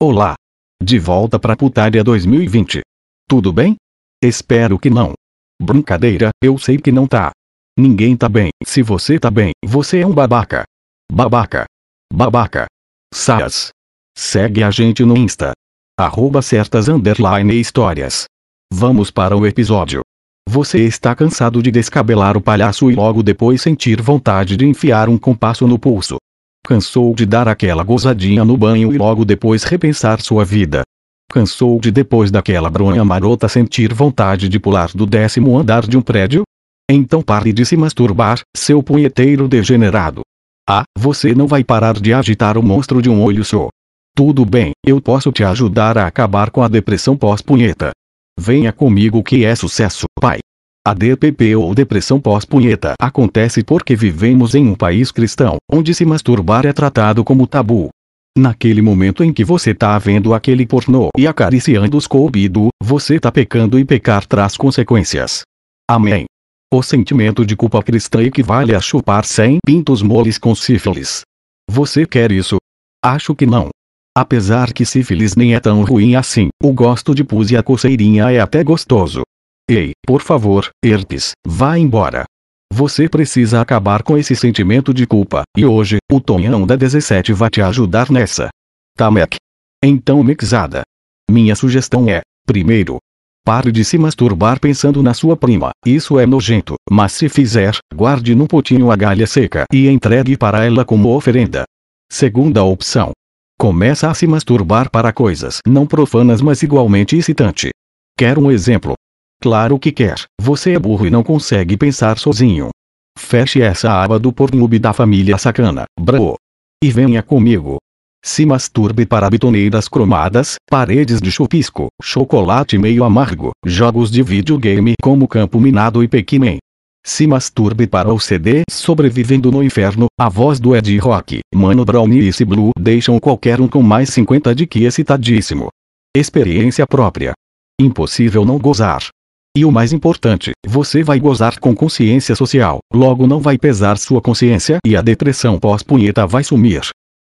Olá. De volta pra putaria 2020. Tudo bem? Espero que não. Brincadeira, eu sei que não tá. Ninguém tá bem. Se você tá bem, você é um babaca. Babaca. Babaca. Saias. Segue a gente no Insta. Arroba certas underline histórias. Vamos para o episódio. Você está cansado de descabelar o palhaço e logo depois sentir vontade de enfiar um compasso no pulso. Cansou de dar aquela gozadinha no banho e logo depois repensar sua vida. Cansou de depois daquela bronha marota sentir vontade de pular do décimo andar de um prédio? Então pare de se masturbar, seu punheteiro degenerado. Ah, você não vai parar de agitar o monstro de um olho só. Tudo bem, eu posso te ajudar a acabar com a depressão pós-punheta. Venha comigo que é sucesso, pai. A DPP ou depressão pós-punheta acontece porque vivemos em um país cristão, onde se masturbar é tratado como tabu. Naquele momento em que você tá vendo aquele pornô e acariciando os cobido, você tá pecando e pecar traz consequências. Amém. O sentimento de culpa cristã equivale a chupar 100 pintos moles com sífilis. Você quer isso? Acho que não. Apesar que sífilis nem é tão ruim assim, o gosto de pus e a coceirinha é até gostoso. Ei, por favor, herpes, vá embora. Você precisa acabar com esse sentimento de culpa, e hoje, o Tonhão da 17 vai te ajudar nessa. Mac? Então, mixada. Minha sugestão é, primeiro, pare de se masturbar pensando na sua prima, isso é nojento, mas se fizer, guarde num potinho a galha seca e entregue para ela como oferenda. Segunda opção. Começa a se masturbar para coisas não profanas mas igualmente excitante. Quer um exemplo? Claro que quer, você é burro e não consegue pensar sozinho. Feche essa aba do Pornhub da família sacana, bro. E venha comigo. Se masturbe para bitoneiras cromadas, paredes de chupisco, chocolate meio amargo, jogos de videogame como Campo Minado e Pac-Man. Se masturbe para o CD Sobrevivendo no Inferno, a voz do Ed Rock, Mano Brown e esse Blue deixam qualquer um com mais 50 de que excitadíssimo. Experiência própria. Impossível não gozar. E o mais importante, você vai gozar com consciência social, logo não vai pesar sua consciência e a depressão pós-punheta vai sumir.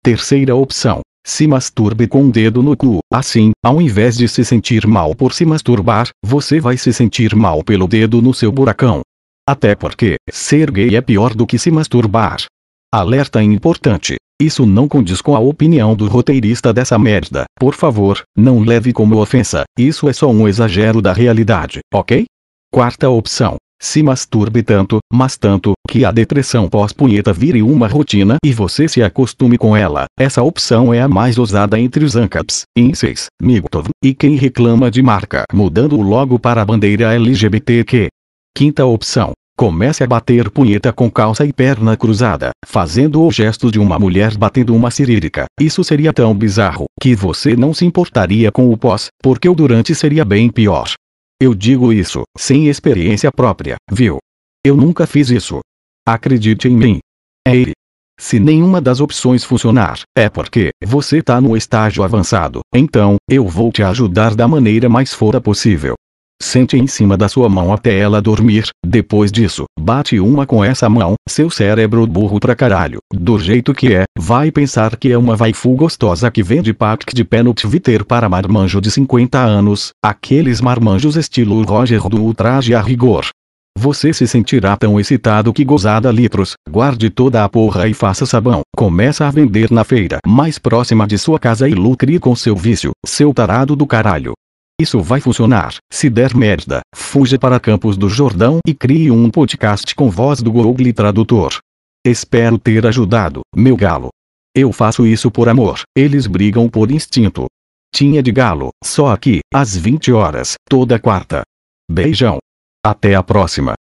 Terceira opção. Se masturbe com um dedo no cu. Assim, ao invés de se sentir mal por se masturbar, você vai se sentir mal pelo dedo no seu buracão. Até porque, ser gay é pior do que se masturbar. Alerta importante. Isso não condiz com a opinião do roteirista dessa merda. Por favor, não leve como ofensa. Isso é só um exagero da realidade, ok? Quarta opção. Se masturbe tanto, mas tanto, que a depressão pós-punheta vire uma rotina e você se acostume com ela. Essa opção é a mais ousada entre os ANCAPs, INSEIs, MIGTOV, e quem reclama de marca, mudando logo para a bandeira LGBTQ. Quinta opção. Comece a bater punheta com calça e perna cruzada, fazendo o gesto de uma mulher batendo uma cirílica. Isso seria tão bizarro, que você não se importaria com o pós, porque o durante seria bem pior. Eu digo isso, sem experiência própria, viu? Eu nunca fiz isso. Acredite em mim. É ele. Se nenhuma das opções funcionar, é porque você tá no estágio avançado. Então, eu vou te ajudar da maneira mais fora possível. Sente em cima da sua mão até ela dormir, depois disso, bate uma com essa mão, seu cérebro burro pra caralho, do jeito que é, vai pensar que é uma waifu gostosa que vende pack de pé no Twitter para marmanjo de 50 anos, aqueles marmanjos estilo Roger do ultraje a rigor. Você se sentirá tão excitado que gozada litros, guarde toda a porra e faça sabão. Começa a vender na feira mais próxima de sua casa e lucre com seu vício, seu tarado do caralho. Isso vai funcionar. Se der merda, fuja para Campos do Jordão e crie um podcast com voz do Google Tradutor. Espero ter ajudado, meu galo. Eu faço isso por amor, eles brigam por instinto. Tinha de galo, só aqui, às 20 horas, toda quarta. Beijão. Até a próxima.